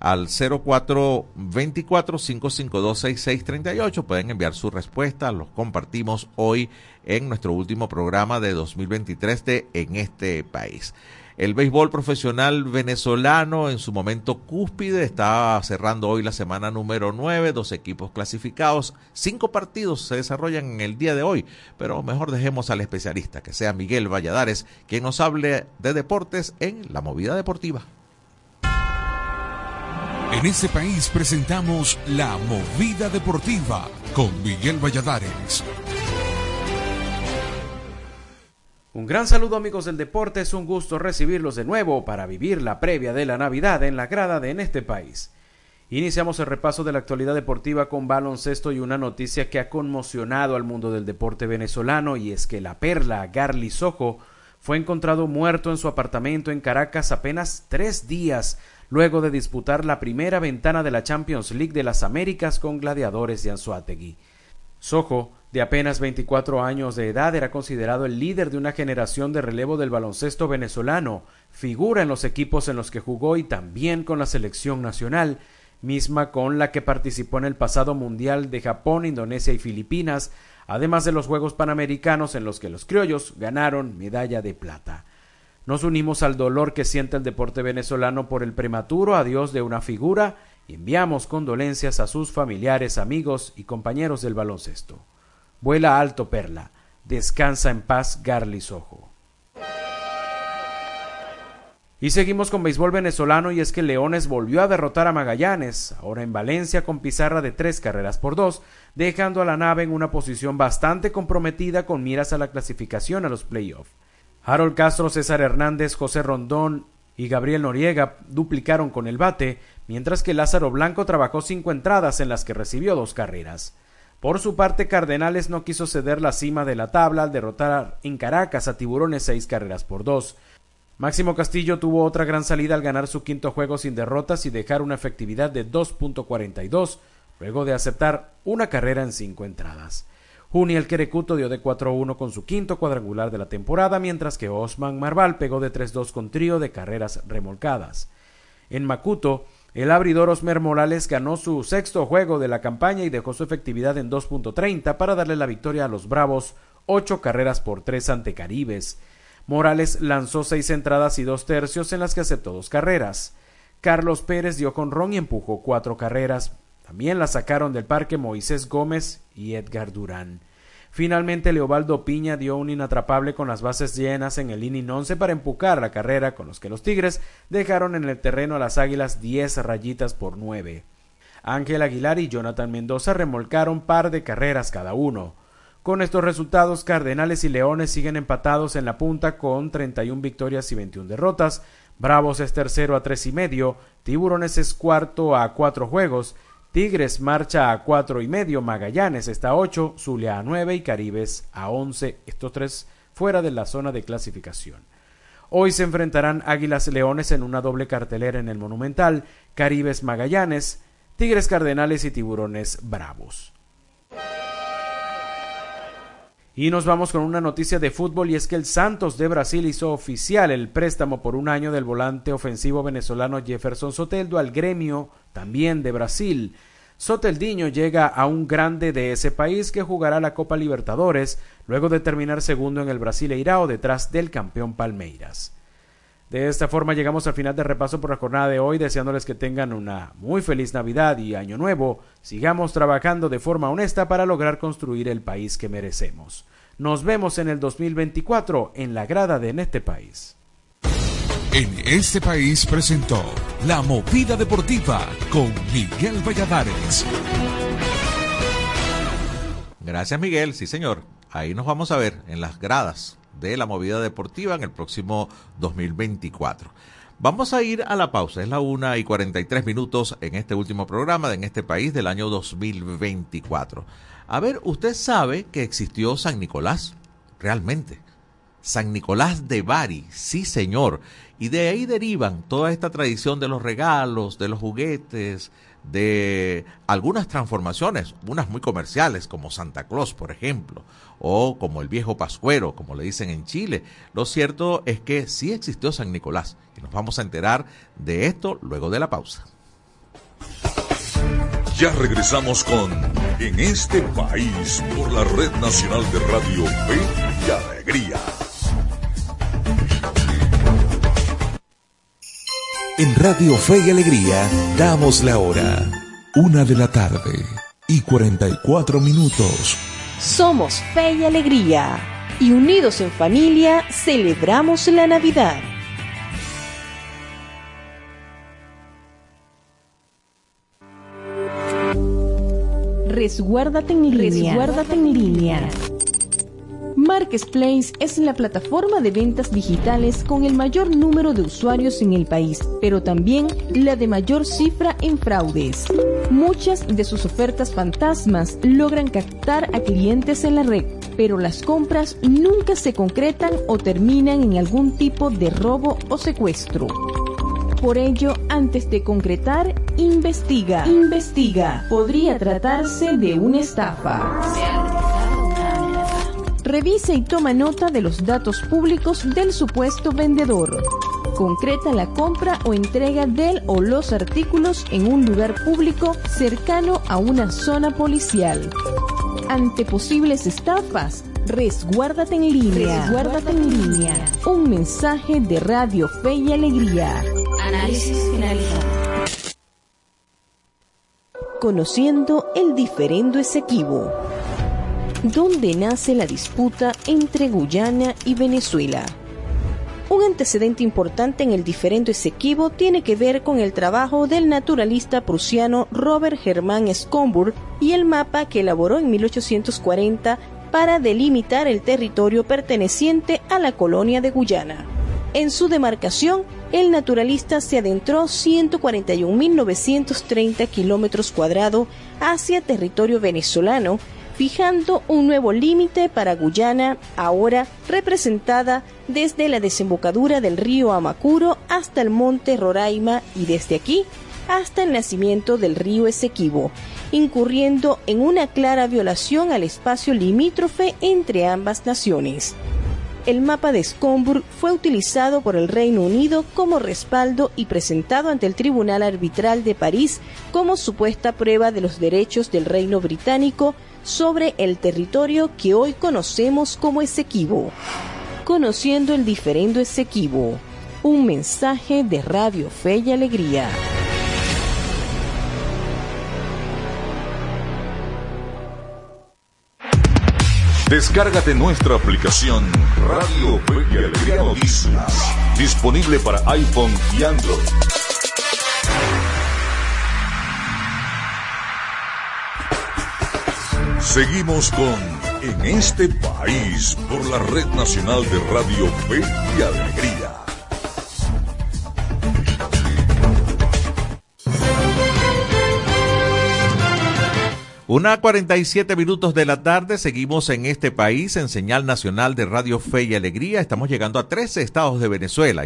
al 0424-552-6638 pueden enviar su respuesta. Los compartimos hoy en nuestro último programa de 2023 de En este país. El béisbol profesional venezolano en su momento cúspide está cerrando hoy la semana número 9, dos equipos clasificados, cinco partidos se desarrollan en el día de hoy, pero mejor dejemos al especialista, que sea Miguel Valladares, quien nos hable de deportes en la movida deportiva. En este país presentamos La Movida Deportiva con Miguel Valladares. Un gran saludo amigos del deporte, es un gusto recibirlos de nuevo para vivir la previa de la Navidad en la grada de En este país. Iniciamos el repaso de la actualidad deportiva con baloncesto y una noticia que ha conmocionado al mundo del deporte venezolano y es que la perla Garly Sojo fue encontrado muerto en su apartamento en Caracas apenas tres días luego de disputar la primera ventana de la Champions League de las Américas con Gladiadores de Anzuategui. Sojo de apenas 24 años de edad, era considerado el líder de una generación de relevo del baloncesto venezolano, figura en los equipos en los que jugó y también con la selección nacional, misma con la que participó en el pasado Mundial de Japón, Indonesia y Filipinas, además de los Juegos Panamericanos en los que los criollos ganaron medalla de plata. Nos unimos al dolor que siente el deporte venezolano por el prematuro adiós de una figura y enviamos condolencias a sus familiares, amigos y compañeros del baloncesto. Vuela alto, Perla. Descansa en paz, Garlis Ojo. Y seguimos con béisbol venezolano y es que Leones volvió a derrotar a Magallanes, ahora en Valencia con pizarra de tres carreras por dos, dejando a la nave en una posición bastante comprometida con miras a la clasificación a los playoffs. Harold Castro, César Hernández, José Rondón y Gabriel Noriega duplicaron con el bate, mientras que Lázaro Blanco trabajó cinco entradas en las que recibió dos carreras. Por su parte, Cardenales no quiso ceder la cima de la tabla al derrotar en Caracas a Tiburones seis carreras por dos. Máximo Castillo tuvo otra gran salida al ganar su quinto juego sin derrotas y dejar una efectividad de 2.42, luego de aceptar una carrera en cinco entradas. Juni el Querecuto dio de 4-1 con su quinto cuadrangular de la temporada, mientras que Osman Marval pegó de 3-2 con trío de carreras remolcadas. En Macuto, el abridor Osmer Morales ganó su sexto juego de la campaña y dejó su efectividad en 2.30 para darle la victoria a los Bravos, ocho carreras por tres ante Caribes. Morales lanzó seis entradas y dos tercios en las que aceptó dos carreras. Carlos Pérez dio con ron y empujó cuatro carreras. También la sacaron del parque Moisés Gómez y Edgar Durán. Finalmente, Leobaldo Piña dio un inatrapable con las bases llenas en el inning 11 para empujar la carrera con los que los Tigres dejaron en el terreno a las Águilas 10 rayitas por 9. Ángel Aguilar y Jonathan Mendoza remolcaron par de carreras cada uno. Con estos resultados, Cardenales y Leones siguen empatados en la punta con 31 victorias y 21 derrotas. Bravos es tercero a tres y medio, Tiburones es cuarto a cuatro juegos, Tigres marcha a cuatro y medio, Magallanes está a ocho, Zulia a nueve y Caribes a once, estos tres fuera de la zona de clasificación. Hoy se enfrentarán Águilas Leones en una doble cartelera en el Monumental, Caribes Magallanes, Tigres Cardenales y Tiburones Bravos. Y nos vamos con una noticia de fútbol y es que el Santos de Brasil hizo oficial el préstamo por un año del volante ofensivo venezolano Jefferson Soteldo al gremio también de Brasil. Soteldiño llega a un grande de ese país que jugará la Copa Libertadores luego de terminar segundo en el Brasileirao detrás del campeón Palmeiras. De esta forma llegamos al final del repaso por la jornada de hoy, deseándoles que tengan una muy feliz Navidad y Año Nuevo. Sigamos trabajando de forma honesta para lograr construir el país que merecemos. Nos vemos en el 2024 en la grada de En este país. En este país presentó La Movida Deportiva con Miguel Valladares. Gracias Miguel, sí señor. Ahí nos vamos a ver en las gradas de la movida deportiva en el próximo 2024. Vamos a ir a la pausa, es la una y 43 minutos en este último programa de En este país del año 2024. A ver, ¿usted sabe que existió San Nicolás? Realmente. San Nicolás de Bari, sí señor. Y de ahí derivan toda esta tradición de los regalos, de los juguetes, de algunas transformaciones, unas muy comerciales como Santa Claus, por ejemplo, o como el viejo Pascuero, como le dicen en Chile. Lo cierto es que sí existió San Nicolás y nos vamos a enterar de esto luego de la pausa. Ya regresamos con En este país por la Red Nacional de Radio Fe y Alegría. En Radio Fe y Alegría damos la hora. Una de la tarde y 44 minutos. Somos Fe y Alegría y unidos en familia celebramos la Navidad. Resguárdate en línea. Resguárdate en línea. Marketplace es la plataforma de ventas digitales con el mayor número de usuarios en el país, pero también la de mayor cifra en fraudes. Muchas de sus ofertas fantasmas logran captar a clientes en la red, pero las compras nunca se concretan o terminan en algún tipo de robo o secuestro. Por ello, antes de concretar, investiga. Investiga. Podría tratarse de una estafa. Revisa y toma nota de los datos públicos del supuesto vendedor. Concreta la compra o entrega del o los artículos en un lugar público cercano a una zona policial. Ante posibles estafas, resguárdate en línea. Resguárdate en línea. Un mensaje de Radio Fe y Alegría. Análisis finalizado. Conociendo el diferendo Esequibo ¿Dónde nace la disputa entre Guyana y Venezuela. Un antecedente importante en el diferendo Esequibo tiene que ver con el trabajo del naturalista prusiano Robert Germán Schomburg y el mapa que elaboró en 1840 para delimitar el territorio perteneciente a la colonia de Guyana. En su demarcación, el naturalista se adentró 141.930 kilómetros cuadrados hacia territorio venezolano fijando un nuevo límite para Guyana, ahora representada desde la desembocadura del río Amacuro hasta el monte Roraima y desde aquí hasta el nacimiento del río Esequibo, incurriendo en una clara violación al espacio limítrofe entre ambas naciones. El mapa de Scomburg fue utilizado por el Reino Unido como respaldo y presentado ante el Tribunal Arbitral de París como supuesta prueba de los derechos del Reino Británico sobre el territorio que hoy conocemos como Esequibo. Conociendo el diferendo Esequibo, un mensaje de Radio Fe y Alegría. Descárgate nuestra aplicación Radio Fe y Alegría Noticias, disponible para iPhone y Android. Seguimos con En este país por la Red Nacional de Radio Fe y Alegría. Una 47 minutos de la tarde, seguimos en este país en señal nacional de Radio Fe y Alegría. Estamos llegando a 13 estados de Venezuela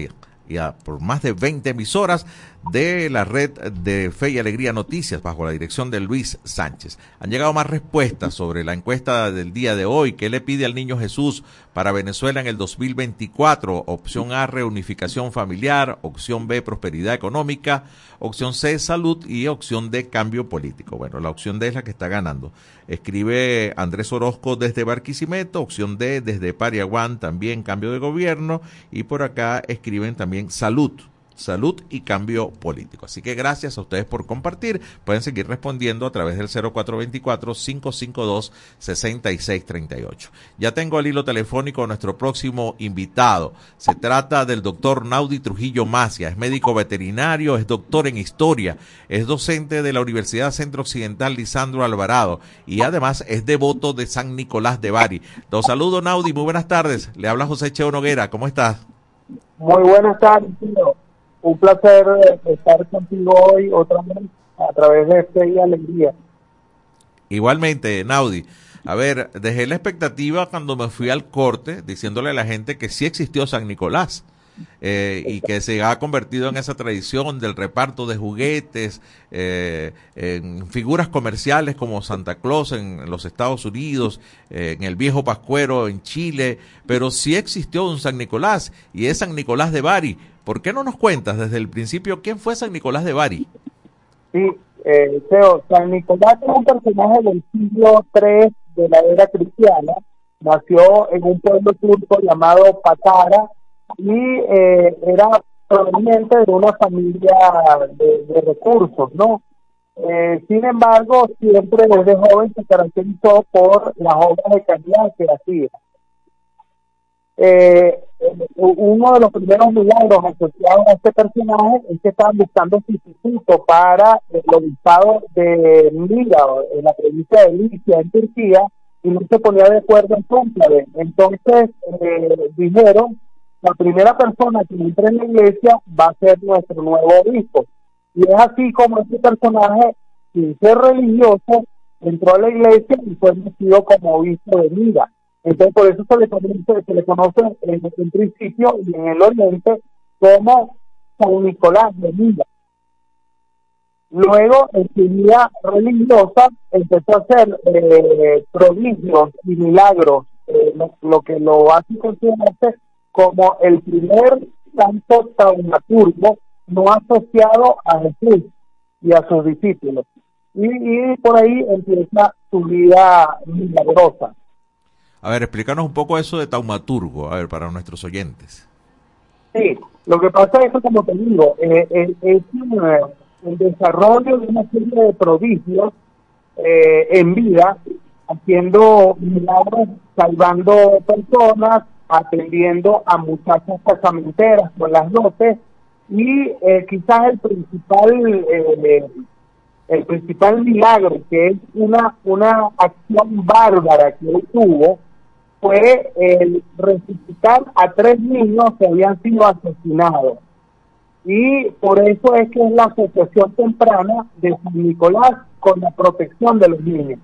y, por más de 20 emisoras de la red de Fe y Alegría Noticias bajo la dirección de Luis Sánchez. Han llegado más respuestas sobre la encuesta del día de hoy. ¿Qué le pide al niño Jesús para Venezuela en el 2024? Opción A, reunificación familiar. Opción B, prosperidad económica. Opción C, salud. Y opción D, cambio político. Bueno, la opción D es la que está ganando. Escribe Andrés Orozco desde Barquisimeto. Opción D, desde Pariaguán, también cambio de gobierno. Y por acá escriben también salud salud y cambio político. Así que gracias a ustedes por compartir. Pueden seguir respondiendo a través del 0424-552-6638. Ya tengo el hilo telefónico a nuestro próximo invitado. Se trata del doctor Naudi Trujillo Macia. Es médico veterinario, es doctor en historia, es docente de la Universidad Centro Occidental Lisandro Alvarado y además es devoto de San Nicolás de Bari. Los saludo Naudi, muy buenas tardes. Le habla José Cheo Noguera. ¿Cómo estás? Muy buenas tardes, un placer estar contigo hoy otra vez a través de Fe y Alegría. Igualmente, Naudi. A ver, dejé la expectativa cuando me fui al corte diciéndole a la gente que sí existió San Nicolás. Eh, y que se ha convertido en esa tradición del reparto de juguetes, eh, en figuras comerciales como Santa Claus en los Estados Unidos, eh, en el viejo Pascuero en Chile, pero sí existió un San Nicolás y es San Nicolás de Bari. ¿Por qué no nos cuentas desde el principio quién fue San Nicolás de Bari? Sí, eh, San Nicolás es un personaje del siglo III de la era cristiana. Nació en un pueblo turco llamado Patara y eh, era proveniente de una familia de, recursos, ¿no? Eh, sin embargo, siempre desde joven se caracterizó por las obras de calidad que hacía. Eh, uno de los primeros milagros asociados a este personaje es que estaban buscando sustituto para el obispado de Mira, en la provincia de Licia, en Turquía, y no se ponía de acuerdo en cónclave. Entonces eh, dijeron, la primera persona que entre en la iglesia va a ser nuestro nuevo obispo. Y es así como este personaje, sin ser religioso, entró a la iglesia y fue elegido como obispo de Mira. Entonces, por eso se le, conoce, en, en principio y en el oriente como San Nicolás de Mira. Luego, en su vida religiosa, empezó a hacer eh, prodigios y milagros, eh, lo, que lo hace considerarse como el primer santo taumaturgo no asociado a Jesús y a sus discípulos. Y, y por ahí empieza su vida milagrosa. A ver, explícanos un poco eso de taumaturgo, a ver, para nuestros oyentes. Sí, lo que pasa es que, como te digo, eh, eh es el desarrollo de una serie de prodigios eh, en vida, haciendo milagros, salvando personas, atendiendo a muchachas casamenteras con las dotes y eh, quizás el principal el principal milagro que es una una acción bárbara que él tuvo fue el resucitar a tres niños que habían sido asesinados. Y por eso es que es la asociación temprana de San Nicolás con la protección de los niños.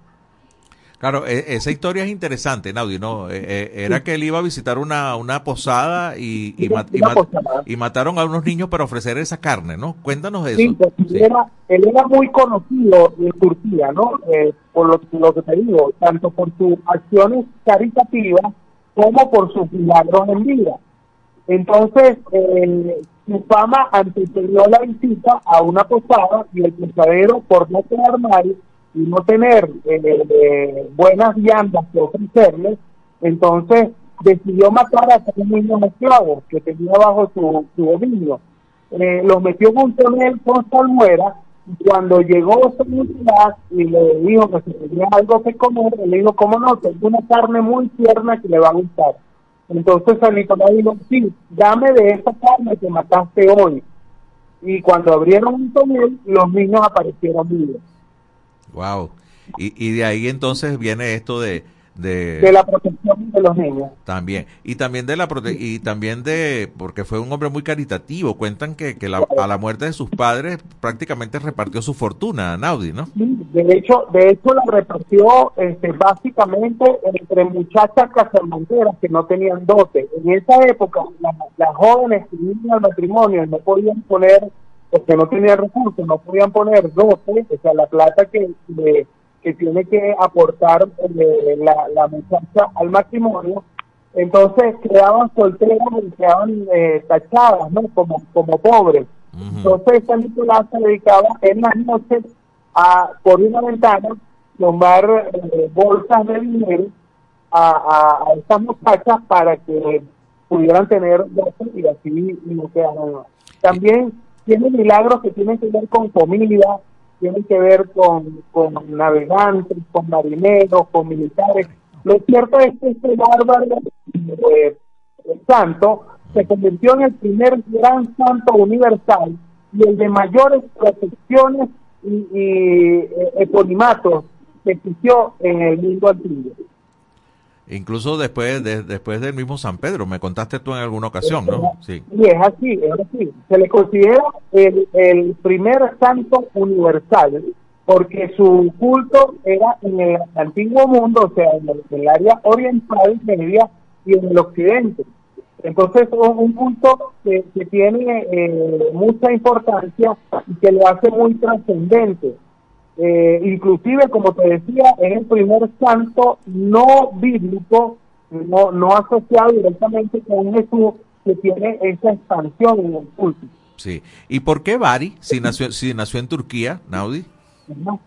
Claro, e, esa historia es interesante, Naudi, ¿no? E, e, era que él iba a visitar una, una posada y, y, mataron a unos niños para ofrecer esa carne, ¿no? Cuéntanos eso. Sí, Él, era, él, era, muy conocido en Turquía, ¿no? Eh, por lo, que te digo, tanto por sus acciones caritativas como por sus milagros en vida. Entonces, eh, su fama antecedió la visita a una posada y el posadero, por no tener mal, y no tener eh, eh, buenas viandas que ofrecerles, entonces decidió matar a tres niños esclavos que tenía bajo su, su dominio. Eh, los metió en un tonel con salmuera y cuando llegó su ciudad y le dijo que si tenía algo que comer, le dijo, ¿cómo no? Tengo una carne muy tierna que le va a gustar. Entonces San Nicolás dijo, sí, dame de esa carne que mataste hoy. Y cuando abrieron un tonel, los niños aparecieron vivos. Wow. Y, y de ahí entonces viene esto de, de, la protección de los niños. También. Y también de la prote y también de porque fue un hombre muy caritativo. Cuentan que, que la, a la muerte de sus padres prácticamente repartió su fortuna, Naudi, ¿no? de hecho, de hecho la repartió este, básicamente entre muchachas casamonteras que no tenían dote. En esa época las jóvenes que vivían al matrimonio no podían poner porque no tenía recursos, no podían poner 12, o sea, la plata que, que tiene que aportar eh, la, la muchacha al matrimonio, entonces quedaban solteras y quedaban eh, tachadas, ¿no? Como, como pobres. Entonces San Nicolás se dedicaba en las noches a, por una ventana, tomar eh, bolsas de dinero a, a, estas muchachas para que pudieran tener 12 y así no quedaron. También tiene milagros que tienen que ver con comida, tienen que ver con, con navegantes, con marineros, con militares. Lo cierto es que este bárbaro eh, santo se convirtió en el primer gran santo universal y el de mayores protecciones y, y eh, eponimatos que existió en el mundo antiguo. Incluso después de, después del mismo San Pedro, me contaste tú en alguna ocasión, ¿no? Sí. Y es así, es así. Se le considera el, el primer santo universal porque su culto era en el antiguo mundo, o sea, en el, área oriental, media y en el occidente. Entonces es un culto que, que tiene eh, mucha importancia y que lo hace muy trascendente. Eh, inclusive, como te decía, es el primer santo no bíblico, no, no asociado directamente con Jesús, que tiene esa expansión en el culto. Sí. ¿Y por qué Bari, si nació, si nació en Turquía, Naudi? No.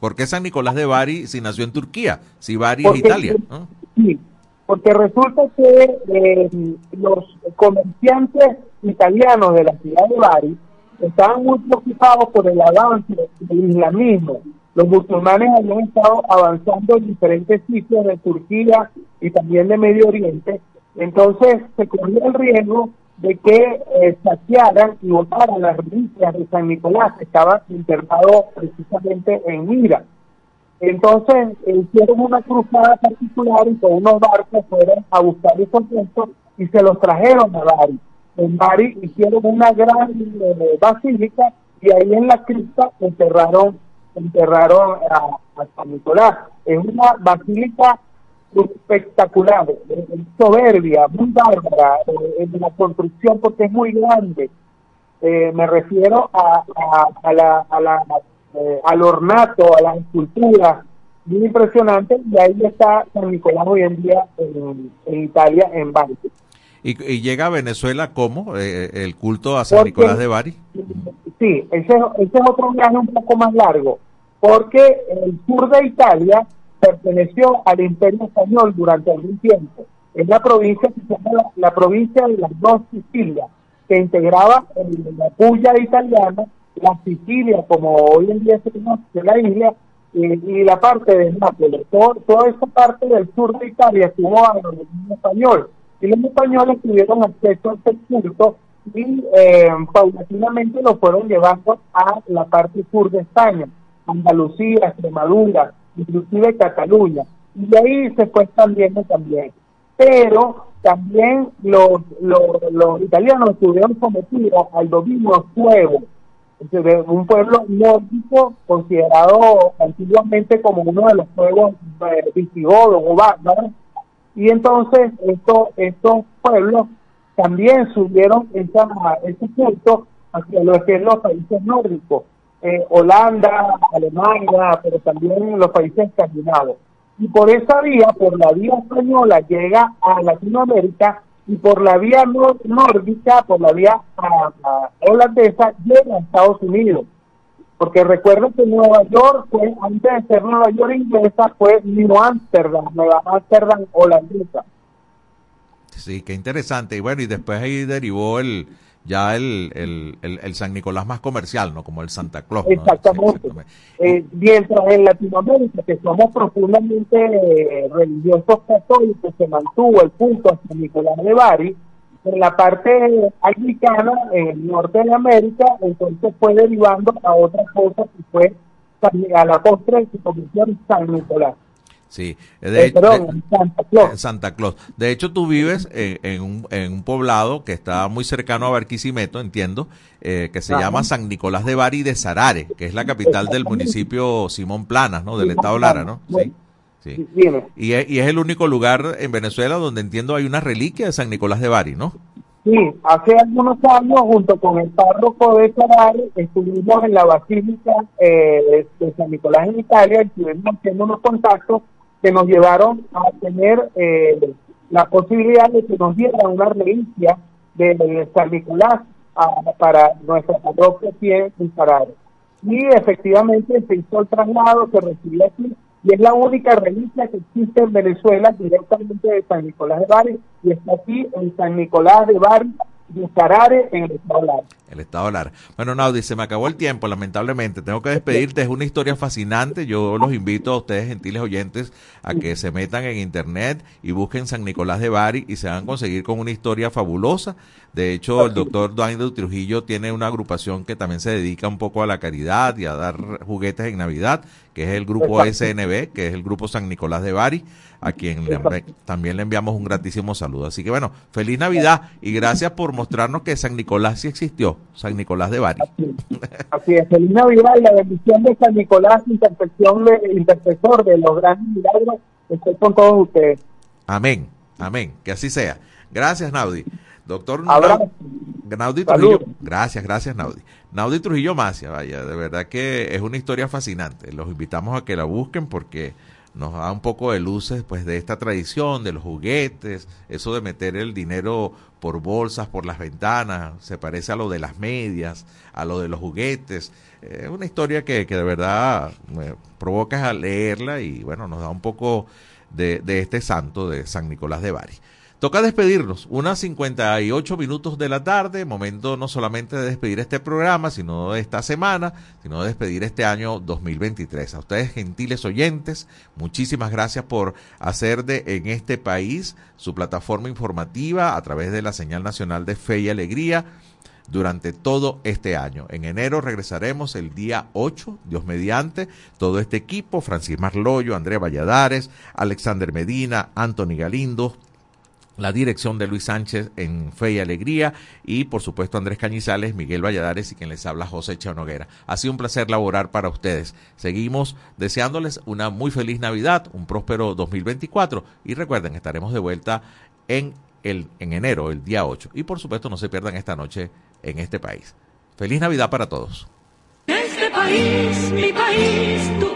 ¿Por qué San Nicolás de Bari si nació en Turquía? Si Bari es Italia. Sí, porque resulta que eh, los comerciantes italianos de la ciudad de Bari estaban muy preocupados por el avance del islamismo. Los musulmanes habían estado avanzando en diferentes sitios de Turquía y también de Medio Oriente Entonces se corría el riesgo de que eh, saquearan y botaran las reliquias de San Nicolás, que estaba internado precisamente en Mira. Entonces hicieron una cruzada particular y con unos barcos fueron a buscar esos restos y se los trajeron a Bari. En Bari hicieron una gran eh, basílica y ahí en la cripta enterraron enterraron a, San Nicolás. Es una basílica espectacular, soberbia, muy bárbara en la construcción porque es muy grande. Eh, me refiero a, a, la, eh, al ornato, a la escultura, muy impresionante, y ahí está San Nicolás hoy en día en, Italia, en Bari. ¿Y, llega a Venezuela cómo? Eh, ¿El culto a San Nicolás de Bari? Sí, ese, ese es otro viaje un poco más largo, porque el sur de Italia perteneció al Imperio Español durante algún tiempo. Es la provincia que se llama la, provincia de las dos Sicilias, que integraba la Puglia italiana la Sicilia, como hoy en día se conoce la isla, y la parte de Nápoles. toda esa parte del sur de Italia estuvo a los español. Y los españoles tuvieron acceso a este culto y eh, paulatinamente lo fueron llevando a la parte sur de España, Andalucía, Extremadura, inclusive Cataluña. Y de ahí se fue expandiendo también. Pero también los, los, los italianos estuvieron sometidos al dominio suevo un pueblo nórdico considerado antiguamente como uno de los pueblos eh, visigodos o bárbaros y entonces estos estos pueblos también subieron esa, ese hacia lo que es los países nórdicos, eh, Holanda, Alemania, pero también los países escandinavos. Y por esa vía, por la vía española, llega a Latinoamérica y por la vía nórdica, por la vía holandesa, llega a Estados Unidos. Porque recuerden que Nueva York fue, antes de ser Nueva York inglesa, fue New Amsterdam, Nueva Amsterdam holandesa. Sí, qué interesante. Y bueno, y después ahí derivó el, ya el, el, el, San Nicolás más comercial, ¿no? Como el Santa Claus. Exactamente. Eh, mientras en Latinoamérica, que somos profundamente eh, religiosos católicos, se mantuvo el punto a San Nicolás de Bari, en la parte anglicana, en el norte de América, entonces fue derivando a otras cosas y fue a la postre se convirtió en San Nicolás. Sí, de, eh, perdón, Santa Claus. Santa Claus. De hecho, tú vives en, un, en, un, poblado que está muy cercano a Barquisimeto, entiendo, eh, que se llama San Nicolás de Bari de Sarare, que es la capital del municipio Simón Planas, ¿no? Del estado Lara, ¿no? Sí. Sí. Y, es, y es el único lugar en Venezuela donde entiendo hay una reliquia de San Nicolás de Bari, ¿no? Sí, hace algunos años, junto con el párroco de Sarare, estuvimos en la Basílica eh, de San Nicolás en Italia y estuvimos haciendo unos contactos que nos llevaron a tener eh, la posibilidad de que nos dieran una reliquia de, San Nicolás para nuestra parroquia aquí en Y efectivamente se hizo el traslado, se recibió aquí, y es la única reliquia que existe en Venezuela directamente de San Nicolás de Bari, y está aquí en San Nicolás de Bari, en el estado Lara. El estado Lara. Bueno, Naudi, se me acabó el tiempo, lamentablemente. Tengo que despedirte. Es una historia fascinante. Yo los invito a ustedes, gentiles oyentes, a que se metan en internet y busquen San Nicolás de Bari y se van a conseguir con una historia fabulosa. De hecho, el doctor Duane Trujillo tiene una agrupación que también se dedica un poco a la caridad y a dar juguetes en Navidad, que es el grupo SNB, que es el grupo San Nicolás de Bari a quien también le enviamos un gratísimo saludo. Así que bueno, feliz Navidad y gracias por mostrarnos que San Nicolás sí existió, San Nicolás de Bari. Así es, feliz Navidad y la bendición de San Nicolás, intercesión de, intercesor de los grandes milagros, estoy con todos ustedes. Amén, amén, que así sea. Gracias, Naudi. Doctor Naudi, Trujillo, gracias, gracias, Naudi. Naudi Trujillo Macia, vaya, de verdad que es una historia fascinante. Los invitamos a que la busquen porque nos da un poco de luces pues de esta tradición de los juguetes, eso de meter el dinero por bolsas, por las ventanas, se parece a lo de las medias, a lo de los juguetes. Es una historia que, que de verdad me provoca a leerla y bueno, nos da un poco de, de este santo de San Nicolás de Bari. Toca despedirnos, unas 58 minutos de la tarde, momento no solamente de despedir este programa, sino de esta semana, sino de despedir este año 2023. A ustedes, gentiles oyentes, muchísimas gracias por hacer de en este país su plataforma informativa a través de la señal nacional de Fe y Alegría durante todo este año. En enero regresaremos el día 8, Dios mediante, todo este equipo, Francis Marloyo, Andrea Valladares, Alexander Medina, Anthony Galindo, la dirección de Luis Sánchez en Fe y Alegría y por supuesto Andrés Cañizales, Miguel Valladares y quien les habla José Chanoguera. Ha sido un placer laborar para ustedes. Seguimos deseándoles una muy feliz Navidad, un próspero 2024 y recuerden, estaremos de vuelta en, el, en enero, el día 8. Y por supuesto no se pierdan esta noche en este país. Feliz Navidad para todos. Este país, mi país, tu.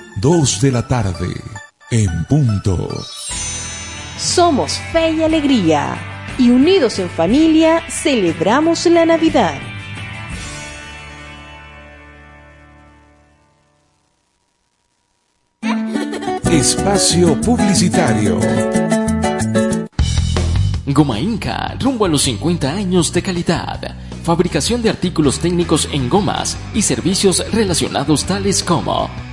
Dos de la tarde. En punto. Somos Fe y Alegría. Y unidos en familia celebramos la Navidad. Espacio Publicitario. Goma Inca, rumbo a los 50 años de calidad. Fabricación de artículos técnicos en gomas y servicios relacionados tales como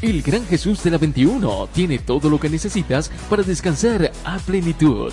El Gran Jesús de la 21 tiene todo lo que necesitas para descansar a plenitud.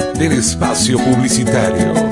del espacio publicitario.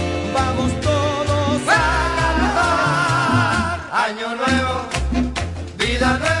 Vamos todos a cantar. Año nuevo, vida nueva,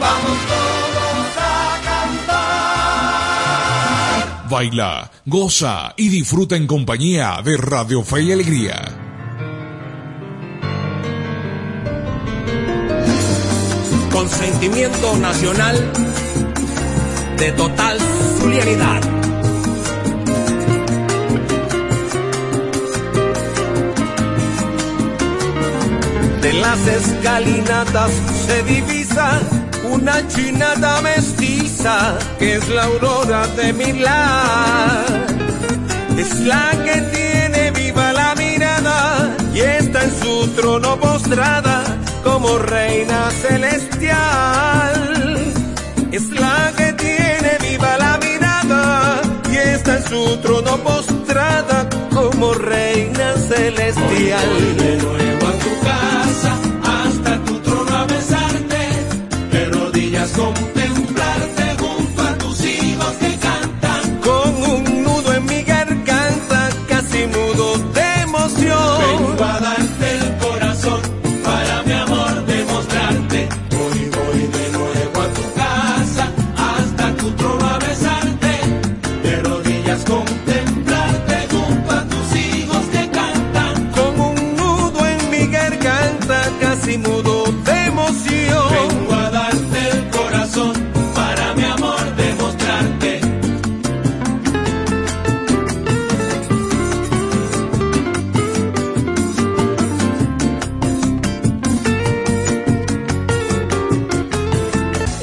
Vamos todos a cantar. Baila, goza y disfruta en compañía de Radio Fe y Alegría. Consentimiento nacional de total solidaridad. De las escalinatas se divisa una chinata mestiza que es la aurora de Milán. Es la que tiene viva la mirada y está en su trono postrada como reina celestial. Es la que tiene viva la mirada y está en su trono postrada como reina celestial. Voy de nuevo a tu casa, hasta